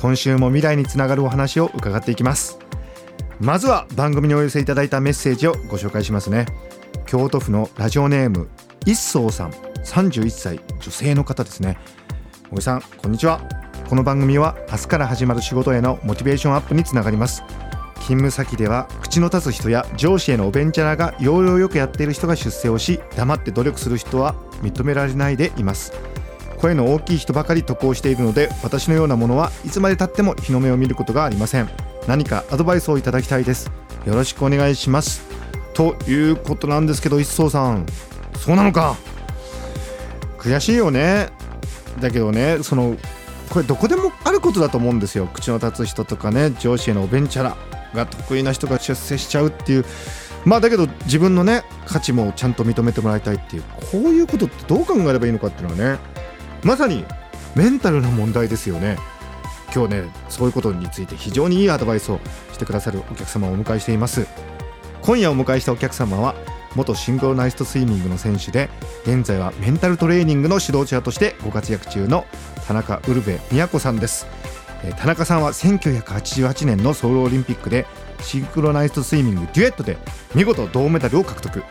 今週も未来につながるお話を伺っていきます。まずは番組にお寄せいただいたメッセージをご紹介しますね。京都府のラジオネーム一宗さん。31歳女性の方ですね。森さんこんにちは。この番組は明日から始まる仕事へのモチベーションアップにつながります。勤務先では口の立つ人や上司へのおべんちゃらが要領よくやっている人が出世をし黙って努力する人は認められないでいます。声の大きい人ばかり得をしているので私のようなものはいつまでたっても日の目を見ることがありません。何かアドバイスをいただきたいです。よろしくお願いします。ということなんですけど一層さん。そうなのか。悔しいよね。だけどねそのこれどこでもあることだと思うんですよ。口の立つ人とかね上司へのおべんちゃらが得意な人が出世しちゃうっていう。まあだけど自分のね価値もちゃんと認めてもらいたいっていう。こういうことってどう考えればいいのかっていうのはね。まさにメンタルな問題ですよね。今日ねそういうことについて非常にいいアドバイスをしてくださるお客様をお迎えしています。今夜お迎えしたお客様は元シンクロナイズドスイミングの選手で現在はメンタルトレーニングの指導者としてご活躍中の田中ウルベ宮子さんです。え田中さんは1988年のソウルオリンピックでシンクロナイズドスイミングデュエットで見事銅メダルを獲得。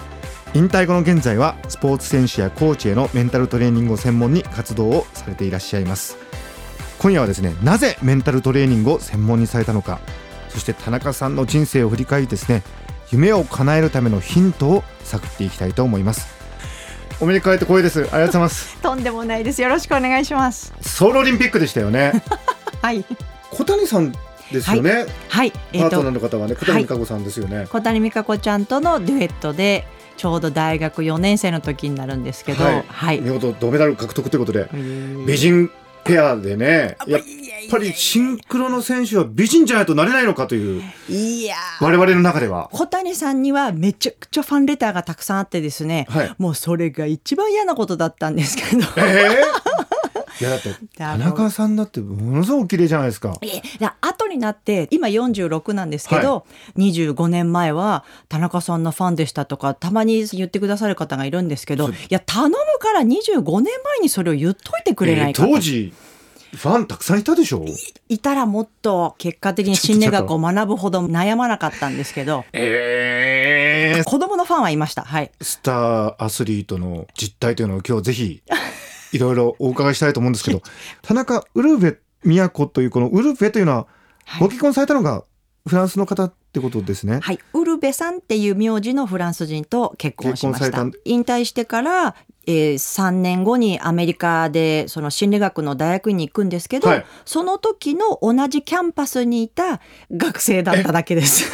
引退後の現在はスポーツ選手やコーチへのメンタルトレーニングを専門に活動をされていらっしゃいます。今夜はですねなぜメンタルトレーニングを専門にされたのかそして田中さんの人生を振り返りですね夢を叶えるためのヒントを探っていきたいと思います。おめでとう光栄です。ありがとうございます。とんでもないです。よろしくお願いします。ソウルオリンピックでしたよね。はい。小谷さんですよね、はい。パえっ、ートナーと、の方はね小谷美香子さんですよね、小谷美香子ちゃんとのデュエットで、ちょうど大学4年生の時になるんですけど、はい。はい。見事銅メダル獲得ということで美美人ペアでねやっぱりシンクロの選手は美人じゃないとなれないのかといういやー。我々の中では。小谷さんにはめちゃくちゃファンレターがたくさんあってですね、はい。もうそれが一番嫌なことだったんですけど。ええいやだって田中さんだってものすごく綺麗じゃないですか。えだ後になって今46なんですけど、25年前は田中さんのファンでしたとかたまに言ってくださる方がいるんですけどいや頼むから25年前にそれを言っといてくれないかと、えー当時ファンたくさんいたでしょ？いたらもっと結果的に 心理学を学ぶほど悩まなかったんですけど。ええ子供のファンはいました。はい。スターアスリートの実態というのを今日ぜひいろいろお伺いしたいと思うんですけど田中ウルベ都というこのウルベというのははい。ご結婚されたのがフランスの方ってことですね。はい、ウルベさんっていう名字のフランス人と結婚しました。引退してから、えー、3年後にアメリカでその心理学の大学院に行くんですけど、はい。その時の同じキャンパスにいた学生だっただけです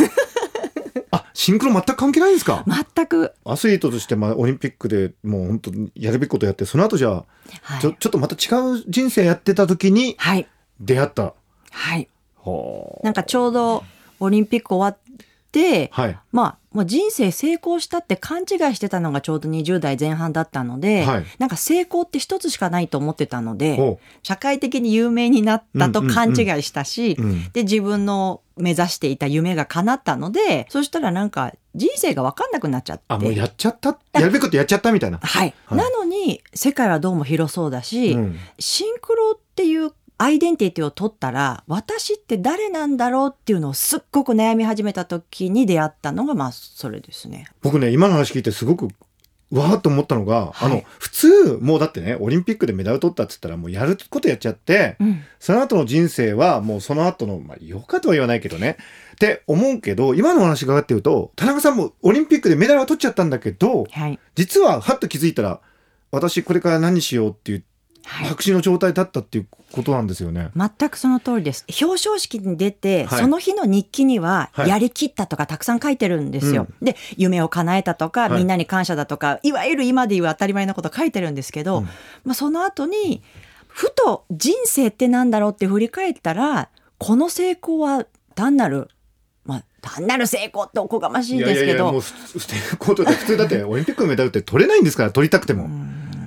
あ、シンクロ全く関係ないんですか？全く、アスリートとしてまあオリンピックでもう本当にやるべきことやってその後じゃあ、はいちょちょっとまた違う人生やってた時にはい出会った。はいはなんかちょうどオリンピック終わっ。はい。まあもう人生成功したって勘違いしてたのがちょうど20代前半だったので、はいなんか成功って一つしかないと思ってたので、社会的に有名になったと勘違いしたし、うん。で自分の目指していた夢が叶ったのでそしたらなんか人生が分かんなくなっちゃって。あ、もうやっちゃった？やるべきことやっちゃったみたいな？はい、はい。なのに世界はどうも広そうだし、うん。シンクロっていうアイデンティティを取ったら私って誰なんだろうっていうのをすっごく悩み始めた時に出会ったのがまあそれですね。僕ね、今の話聞いてすごく、わーっと思ったのが、はい。あの、普通、もうだってね、オリンピックでメダル取ったって言ったら、もうやることやっちゃって、うん。その後の人生は、もうその後の、まあ、よかとは言わないけどね。って思うけど、今の話があって言うと、田中さんもオリンピックでメダルは取っちゃったんだけど、はい。実は、はっと気づいたら、私これから何しようっていう、はい白紙の状態だったっていうことなんですよね。全くその通りです。表彰式に出て、はい。その日の日記には、はい。やりきったとかたくさん書いてるんですよ。で、夢を叶えたとか、はい。みんなに感謝だとか、いわゆる今で言う当たり前のこと書いてるんですけど、うん。まあその後に、ふと人生ってなんだろうって振り返ったら、この成功は単なるまあ単なる成功っておこがましいんですけど。いやいやいやもうふ ふことで普通だってオリンピックのメダルって取れないんですから取りたくても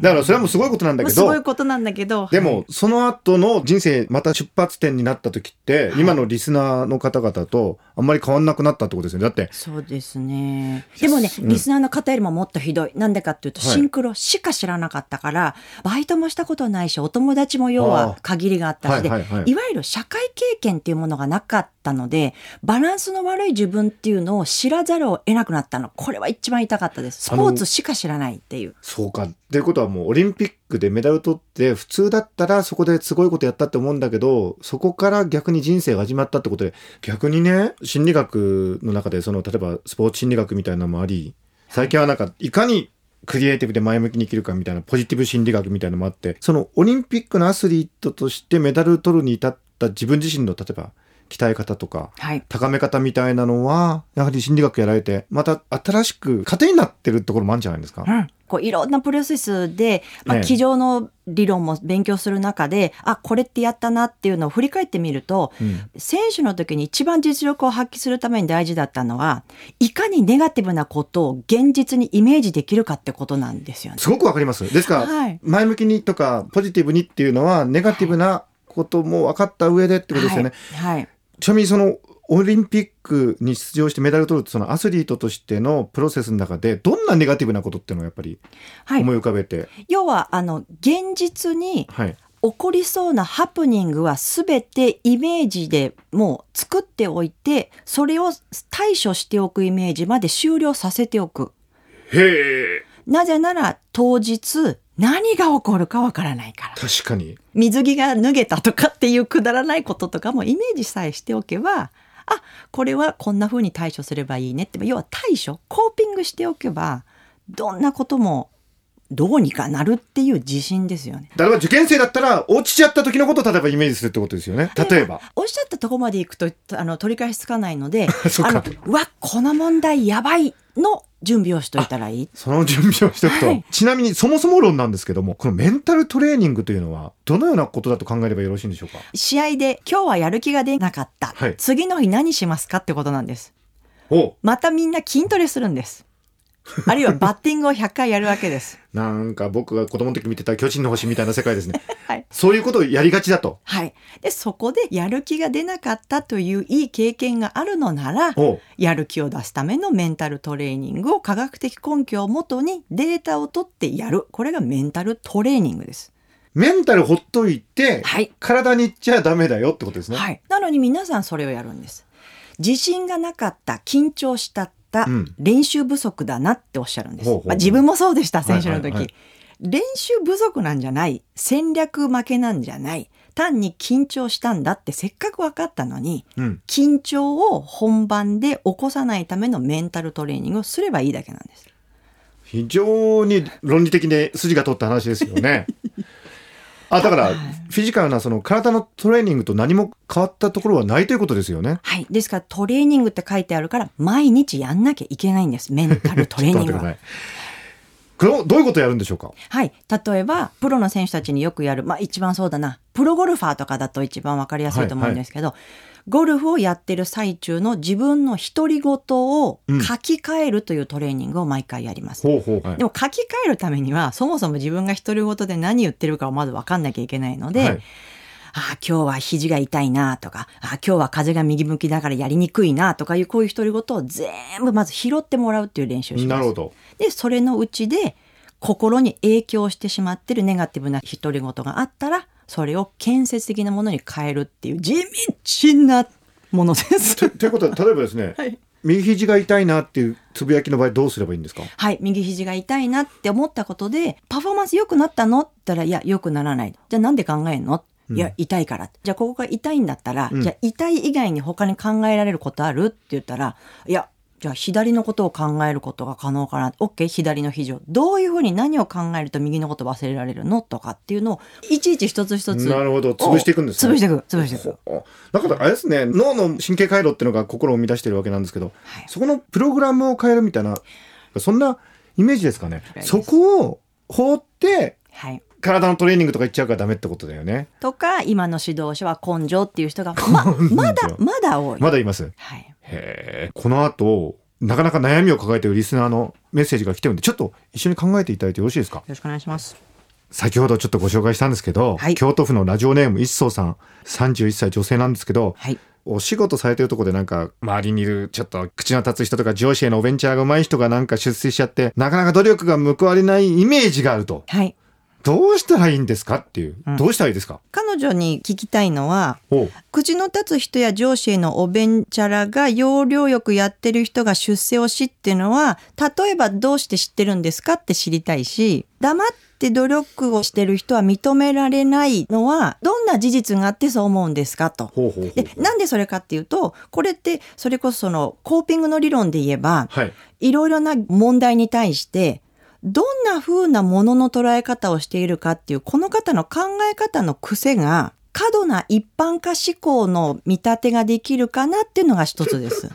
だからそれはもうすごいことなんだけすごいどことなんだけどでもその後の人生また出発点になった時って今のリスナーの方々とあんまり変わんなくなったってことですよね。だってそうですね。でもね、うん。リスナーの方よりももっとひどい。なんでかっていうと、はい。シンクロしか知らなかったから、バイトもしたことないし、お友達も要あはあ限りがあったしで、いわゆる社会経験っていうものがなかったので、バランスの悪い自分っていうのを知らざるを得なくなったの。これは一番痛かったです。スポーツしか知らないっていう。そうか。っていうことはもうオリンピックでメダル取って普通だったらそこですごいことやったって思うんだけどそこから逆に人生が始まったってことで逆にね心理学の中でその例えばスポーツ心理学みたいなのもあり最近はなんかいかにクリエイティブで前向きに生きるかみたいなポジティブ心理学みたいなのもあってそのオリンピックのアスリートとしてメダル取るに至った自分自身の例えば鍛え方とかはい。高め方みたいなのはやはり心理学やられてまた新しく糧になってるところもあるんじゃないですか、うん、こういろんなプロセスで、まあ、ええ机上の理論も勉強する中で、あこれってやったなっていうのを振り返ってみると、うん選手の時に一番実力を発揮するために大事だったのはいかにネガティブなことを現実にイメージできるかってことなんですよね。すごくわかります。ですから、はい前向きにとかポジティブにっていうのはネガティブなことも分かった上でってことですよね。はい、はいちなみにそのオリンピックに出場してメダルを取るそのアスリートとしてのプロセスの中でどんなネガティブなことっていうのをやっぱりはい。思い浮かべて、要はあの現実にはい、起こりそうなハプニングは全てイメージでもう作っておいてそれを対処しておくイメージまで終了させておく。へえ。なぜなら当日何が起こるかわからないから。確かに水着が脱げたとかっていうくだらないこととかもイメージさえしておけば、あ、これはこんな風に対処すればいいねって、要は対処、コーピングしておけば、どんなこともどうにかなるっていう自信ですよね。例えば受験生だったら落ちちゃった時のことを例えばイメージするってことですよね。例えば、おっしゃったとこまで行くとあの取り返しつかないので あのうわこの問題やばいの準備をしといたらいい。その準備をしておくと、はい。ちなみにそもそも論なんですけどもこのメンタルトレーニングというのはどのようなことだと考えればよろしいんでしょうか？試合で今日はやる気が出なかった、はい。次の日何しますかってことなんです。おまたみんな筋トレするんですあるいはバッティングを100回やるわけです なんか僕が子供の時見てた巨人の星みたいな世界ですね。はいそういうことをやりがちだと。はいでそこでやる気が出なかったといういい経験があるのならやる気を出すためのメンタルトレーニングを科学的根拠をもとにデータを取ってやるこれがメンタルトレーニングですメンタルほっといて、はい体にいっちゃダメだよってことですね。はい。なのに皆さんそれをやるんです。自信がなかった、緊張したった、うん練習不足だなっておっしゃるんです。ほうほうほうまあ、自分もそうでした、選手の時、はいはいはい練習不足なんじゃない、戦略負けなんじゃない、単に緊張したんだってせっかく分かったのに、うん。緊張を本番で起こさないためのメンタルトレーニングをすればいいだけなんです。非常に論理的で筋が通った話ですよね。あ、だから、フィジカルなその体のトレーニングと何も変わったところはないということですよね。はい。ですからトレーニングって書いてあるから、毎日やんなきゃいけないんです。メンタルトレーニングはどういうことをやるんでしょうか？はい。例えば、プロの選手たちによくやる、まあ一番そうだな、プロゴルファーとかだと一番わかりやすいと思うんですけど、ゴルフをやってる最中の自分の独り言をうん書き換えるというトレーニングを毎回やります。ほうほう。はいでも書き換えるためには、そもそも自分が独り言で何言ってるかをまず分かんなきゃいけないので、はいああ、今日は肘が痛いなとか、ああ、今日は風が右向きだからやりにくいなとかいうこういう独り言を全部まず拾ってもらうっていう練習をします。なるほど。で、それのうちで、心に影響してしまってるネガティブな独り言があったら、それを建設的なものに変えるっていう地道なものです。とということは、例えばですね、はい。右肘が痛いなっていうつぶやきの場合どうすればいいんですか？はい、右肘が痛いなって思ったことで、パフォーマンス良くなったの？って言ったら、いや、良くならない。じゃあなんで考えんの？いや、痛いから。じゃあここが痛いんだったら、うん。じゃあ痛い以外に他に考えられることある？って言ったら、いや、じゃあ左のことを考えることが可能かな。OK、左の肘を。どういうふうに何を考えると右のこと忘れられるのとかっていうのを、いちいち一つ一つ。なるほど潰していくんですね潰していく、潰していく。ほだからあれですね脳の神経回路っていうのが心を生み出してるわけなんですけど、はいそこのプログラムを変えるみたいなそんなイメージですかねそこを放ってはい。体のトレーニングとか言っちゃうからダメってことだよねとか今の指導者は根性っていう人がままだまだ多い。まだいますはい。この後なかなか悩みを抱えているリスナーのメッセージが来てるんでちょっと一緒に考えていただいてよろしいですか？よろしくお願いします。先ほどちょっとご紹介したんですけど、はい京都府のラジオネーム一層さん31歳女性なんですけど、はい。お仕事されてるとこでなんか周りにいるちょっと口の立つ人とか上司へのおベンチャーが上手い人がなんか出世しちゃってなかなか努力が報われないイメージがあるとはい。どうしたらいいんですかっていう、うん。どうしたらいいですか？彼女に聞きたいのは、口の立つ人や上司へのおべんちゃらが要領よくやってる人が出世をしっていうのは、例えばどうして知ってるんですかって知りたいし、黙って努力をしてる人は認められないのは、どんな事実があってそう思うんですかと。でなんでそれかっていうとこれってそれこそそのコーピングの理論で言えばはい。いろいろな問題に対してどんな風なものの捉え方をしているかっていうこの方の考え方の癖が過度な一般化思考の見立てができるかなっていうのが一つです。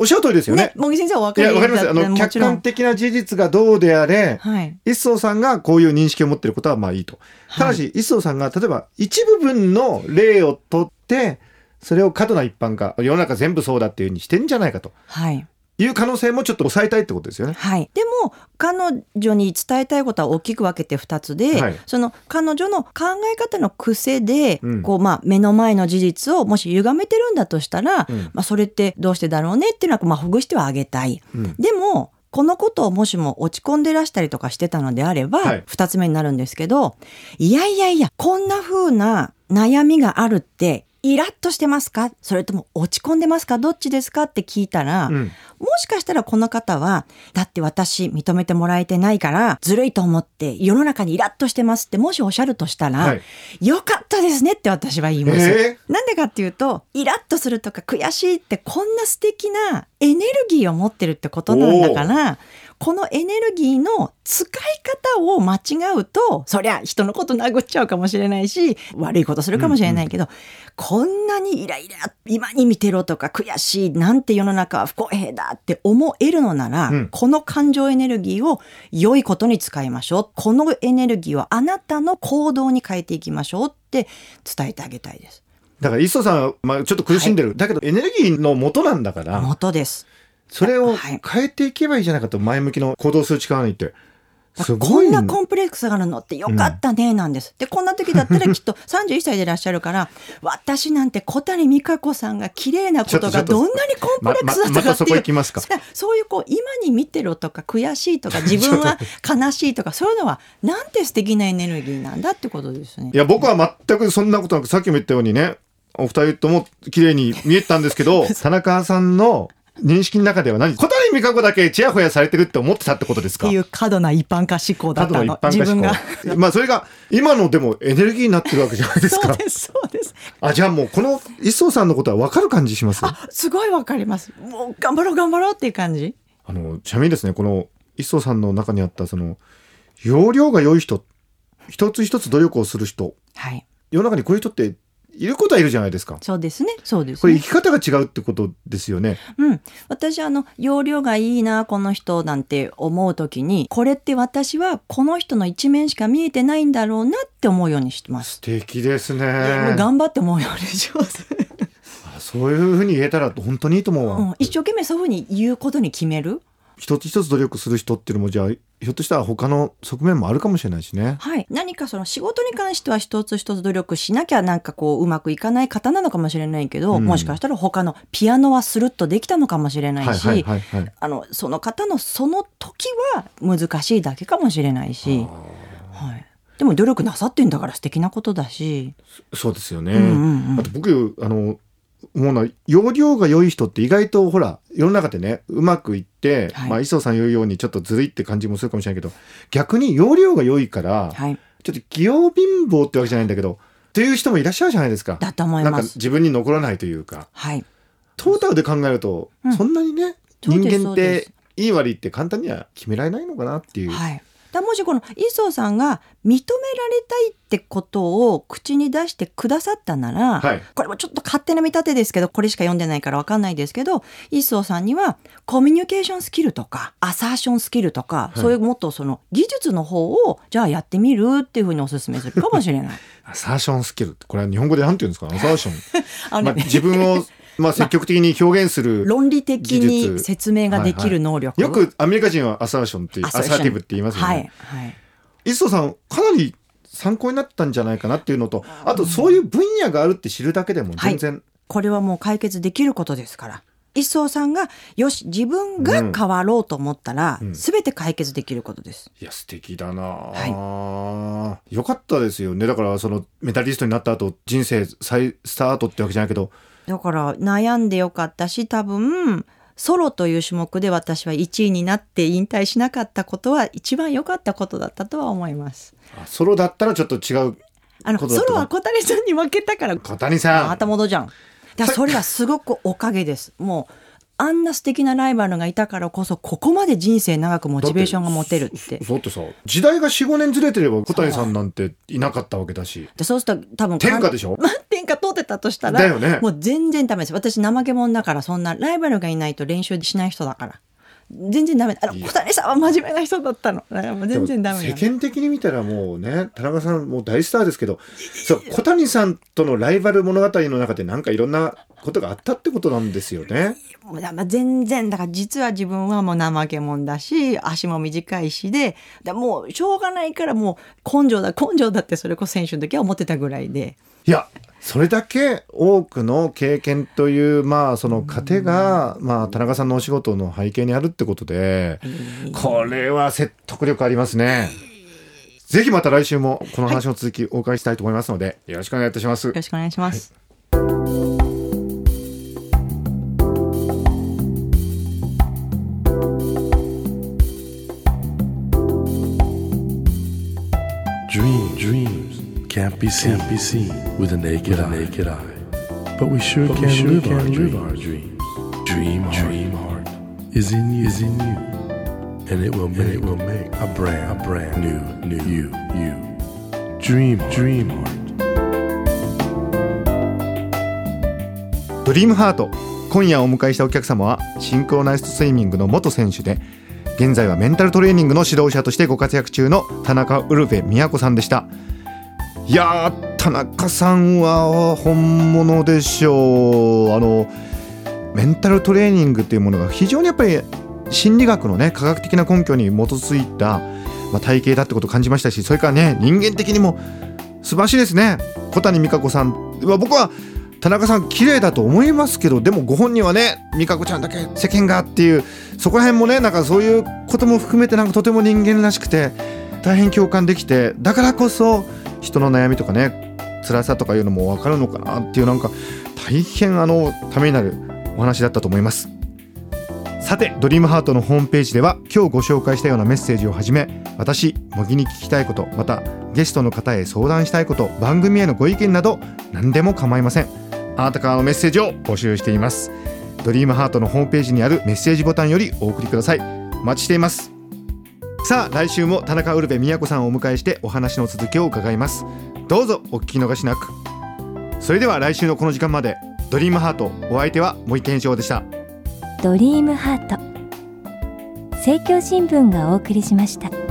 おっしゃる通りですよねね、茂木先生お分かりわかりますあの。客観的な事実がどうであれはい。一層さんがこういう認識を持っていることはまあいいと。ただし、一層さんが例えば一部分の例を取って、それを過度な一般化、世の中全部そうだっていうふうにしてんじゃないかとはい。いう可能性もちょっと抑えたいってことですよね。はい。でも、彼女に伝えたいことは大きく分けて2つで、はいその彼女の考え方の癖で、うんこう、まあ、目の前の事実をもし歪めてるんだとしたら、うんまあ、それってどうしてだろうねっていうのは、まあ、ほぐしてはあげたい。うんでも、このことをもしも落ち込んでらしたりとかしてたのであれば、はい二つ目になるんですけど、いやいやいや、こんな風な悩みがあるって、イラッとしてますか？それとも落ち込んでますか？どっちですか？って聞いたら、うん。もしかしたらこの方は、だって私認めてもらえてないから、ずるいと思って世の中にイラッとしてますってもしおっしゃるとしたら、はい。よかったですねって私は言います。えなんでかっていうと、イラッとするとか悔しいってこんな素敵なエネルギーを持ってるってことなんだから、このエネルギーの使い方を間違うと、そりゃ人のこと殴っちゃうかもしれないし、悪いことするかもしれないけど、こんなにイライラ、今に見てろとか悔しい、なんて世の中は不公平だって思えるのなら、うんこの感情エネルギーを良いことに使いましょう。このエネルギーをあなたの行動に変えていきましょうって伝えてあげたいです。だから、磯さんは、まあ、ちょっと苦しんでる。だけど、エネルギーの元なんだから、元です。それをはい変えていけばいいじゃないかと、前向きの行動する力にって。すこごいんなコンプレックスがあるのってよかったねなんです。で、こんな時だったらきっと 31歳でいらっしゃるから、私なんて小谷美香子さんが綺麗なことがどんなにコンプレックスだったかっていう。まそういうこう今に見てろとか悔しいとか自分は悲しいとかそういうのはなんて素敵なエネルギーなんだってことですねい。や、僕は全くそんなことなく、さっきも言ったようにね、お二人とも綺麗に見えたんですけど、田中さんの認識の中では何？小谷美香子だけチヤホヤされてるって思ってたってことですか？っていう過度な一般化思考だったの一般化自分が。思 考まあそれが今のでもエネルギーになってるわけじゃないですか そうですそうです。あじゃあもうこの一層さんのことは分かる感じします？ああすごいわかります。もう頑張ろう頑張ろうっていう感じ？のちなみにですねこの一層さんの中にあったその容量が良い人一つ一つ努力をする人はい。世の中にこういう人っていることはいるじゃないですかそうですね。そうです、ね。これ生き方が違うってことですよねうん、私あの容量がいいなこの人なんて思う時にこれって私はこの人の一面しか見えてないんだろうなって思うようにしてます。素敵ですね頑張って思うようにします、あそういうふうに言えたら本当にいいと思うわ、うん、一生懸命そういうふうに言うことに決める。一つ一つ努力する人っていうのもじゃあひょっとしたら他の側面もあるかもしれないしね。はい、何かその仕事に関しては一つ一つ努力しなきゃなんかこううまくいかない方なのかもしれないけど、うん。もしかしたら他のピアノはスルッとできたのかもしれないし、その方のその時は難しいだけかもしれないし、はい、でも努力なさってんだから素敵なことだし、そうですよね、うんうんうん。あと僕あの思うのは容量が良い人って意外とほら世の中でねうまくいって、はいまあ磯さん言うようにちょっとずるいって感じもするかもしれないけど逆に容量が良いから、はい、ちょっと器用貧乏ってわけじゃないんだけどっていう人もいらっしゃるじゃないですか。だと思いなんかます。自分に残らないというかはい、トータルで考えると、うんそんなにね人間っていい悪いって簡単には決められないのかなっていう。はい。だもしこの磯さんが認められたいってことを口に出してくださったなら、はいこれもちょっと勝手な見立てですけどこれしか読んでないからわかんないですけど磯さんにはコミュニケーションスキルとかアサーションスキルとか、いそういうもっとその技術の方をじゃあやってみるっていうふうにお勧めするかもしれない。アサーションスキルこれは日本語でなんて言うんですかアサーション、あのまあ、自分を、まあ、積極的に表現する、論理的技に術説明ができる能力。よくアメリカ人はアサーションっていうアサーティブって言いますよね、はい、はい。磯さんかなり参考になったんじゃないかなっていうのとあとそういう分野があるって知るだけでも全然、これはもう解決できることですから。一層さんが、よし、自分が変わろうと思ったら、すべて解決できることです。いや素敵だな、よかったですよね。だからそのメダリストになった後人生再スタートってわけじゃないけど。だから、悩んでよかったし、多分、ソロという種目で私は1位になって引退しなかったことは一番良かったことだったとは思います。あソロだったらちょっと違うあの、ソロは小谷さんに負けたから、小谷さん。また戻じゃん。だそれはすごくおかげです。もう、あんな素敵なライバルがいたからこそ、ここまで人生長くモチベーションが持てるって。そうってさ時代が45年ずれてれば小谷さんなんてい。なかったわけだし。でそうすると多分天下でしょ？まあ天下取ってたとしたらだよね。もう全然ダメです。私怠け者だからそんなライバルがいないと練習しない人だから全然ダメ。あの小谷さんは真面目な人だったの。全然ダメ世間的に見たらもうね田中さんもう大スターですけどそう小谷さんとのライバル物語の中でなんかいろんなことがあったってことなんですよね。もうだまあ全然だから実は自分はもう怠け者だし足も短いしでだもうしょうがないからもう根性だ根性だってそれこそ選手の時は思ってたぐらいで。いやそれだけ多くの経験というまあその糧がまあ田中さんのお仕事の背景にあるってことでこれは説得力ありますね。ぜひまた来週もこの話の続きお伺いしたいと思いますので、よろしくお願いいたしますよ。ろしくお願いします。Dream, can't be seen, can't be seen with a naked, eye. naked eye. But we sure can, sure live, our live our dreams. Dream, dream heart is in you, is in you, and it will make, it will make a brand, a brand new, new you, you. Dream, dream heart. ドリームハート今夜お迎えしたお客様はシンクロナイズドスイミングの元選手で現在はメンタルトレーニングの指導者としてご活躍中の田中ウルヴェ都さんでしたいや田中さんは本物でしょう。あのメンタルトレーニングっていうものが非常にやっぱり心理学のね科学的な根拠に基づいた、まあ、体系だってことを感じましたしそれからね人間的にも素晴らしいですね。小谷美香子さん。は僕は田中さん綺麗だと思いますけどでもご本人はね美香子ちゃんだけ世間がっていうそこら辺もねなんかそういうことも含めてなんかとても人間らしくて大変共感できてだからこそ人の悩みとかね辛さとかいうのも分かるのかなっていうなんか大変あのためになるお話だったと思います。さてドリームハートのホームページでは今日ご紹介したようなメッセージをはじめ私茂木に聞きたいことまたゲストの方へ相談したいこと番組へのご意見など何でも構いません。あなたからのメッセージを募集しています。ドリームハートのホームページにあるメッセージボタンよりお送りください。お待ちしています。さあ来週も田中ウルヴェ都さんをお迎えしてお話の続きを伺います。どうぞお聞き逃しなく。それでは来週のこの時間までドリームハートお相手は森健翔でした。ドリームハート政教新聞がお送りしました。